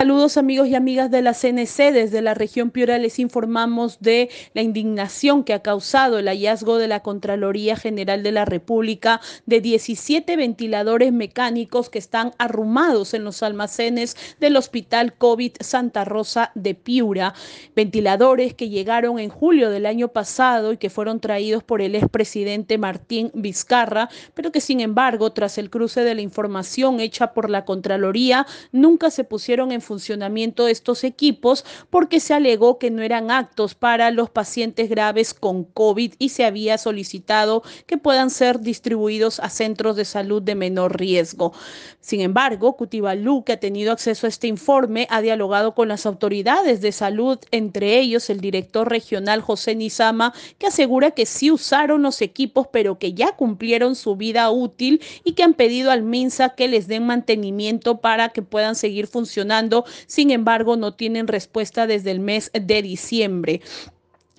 Saludos amigos y amigas de la CNC. Desde la región Piura les informamos de la indignación que ha causado el hallazgo de la Contraloría General de la República de 17 ventiladores mecánicos que están arrumados en los almacenes del Hospital COVID Santa Rosa de Piura. Ventiladores que llegaron en julio del año pasado y que fueron traídos por el expresidente Martín Vizcarra, pero que sin embargo, tras el cruce de la información hecha por la Contraloría, nunca se pusieron en funcionamiento de estos equipos porque se alegó que no eran actos para los pacientes graves con COVID y se había solicitado que puedan ser distribuidos a centros de salud de menor riesgo. Sin embargo, Cutibalú, que ha tenido acceso a este informe, ha dialogado con las autoridades de salud, entre ellos el director regional José Nizama, que asegura que sí usaron los equipos, pero que ya cumplieron su vida útil y que han pedido al MINSA que les den mantenimiento para que puedan seguir funcionando sin embargo, no tienen respuesta desde el mes de diciembre.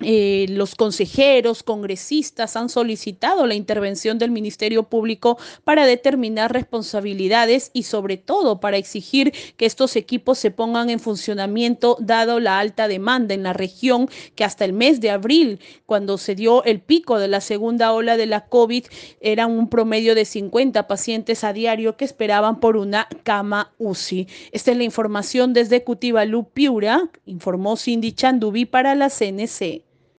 Eh, los consejeros, congresistas han solicitado la intervención del Ministerio Público para determinar responsabilidades y sobre todo para exigir que estos equipos se pongan en funcionamiento dado la alta demanda en la región que hasta el mes de abril, cuando se dio el pico de la segunda ola de la COVID, eran un promedio de 50 pacientes a diario que esperaban por una cama UCI. Esta es la información desde Cutibalú, Piura, informó Cindy Chandubi para la CNC.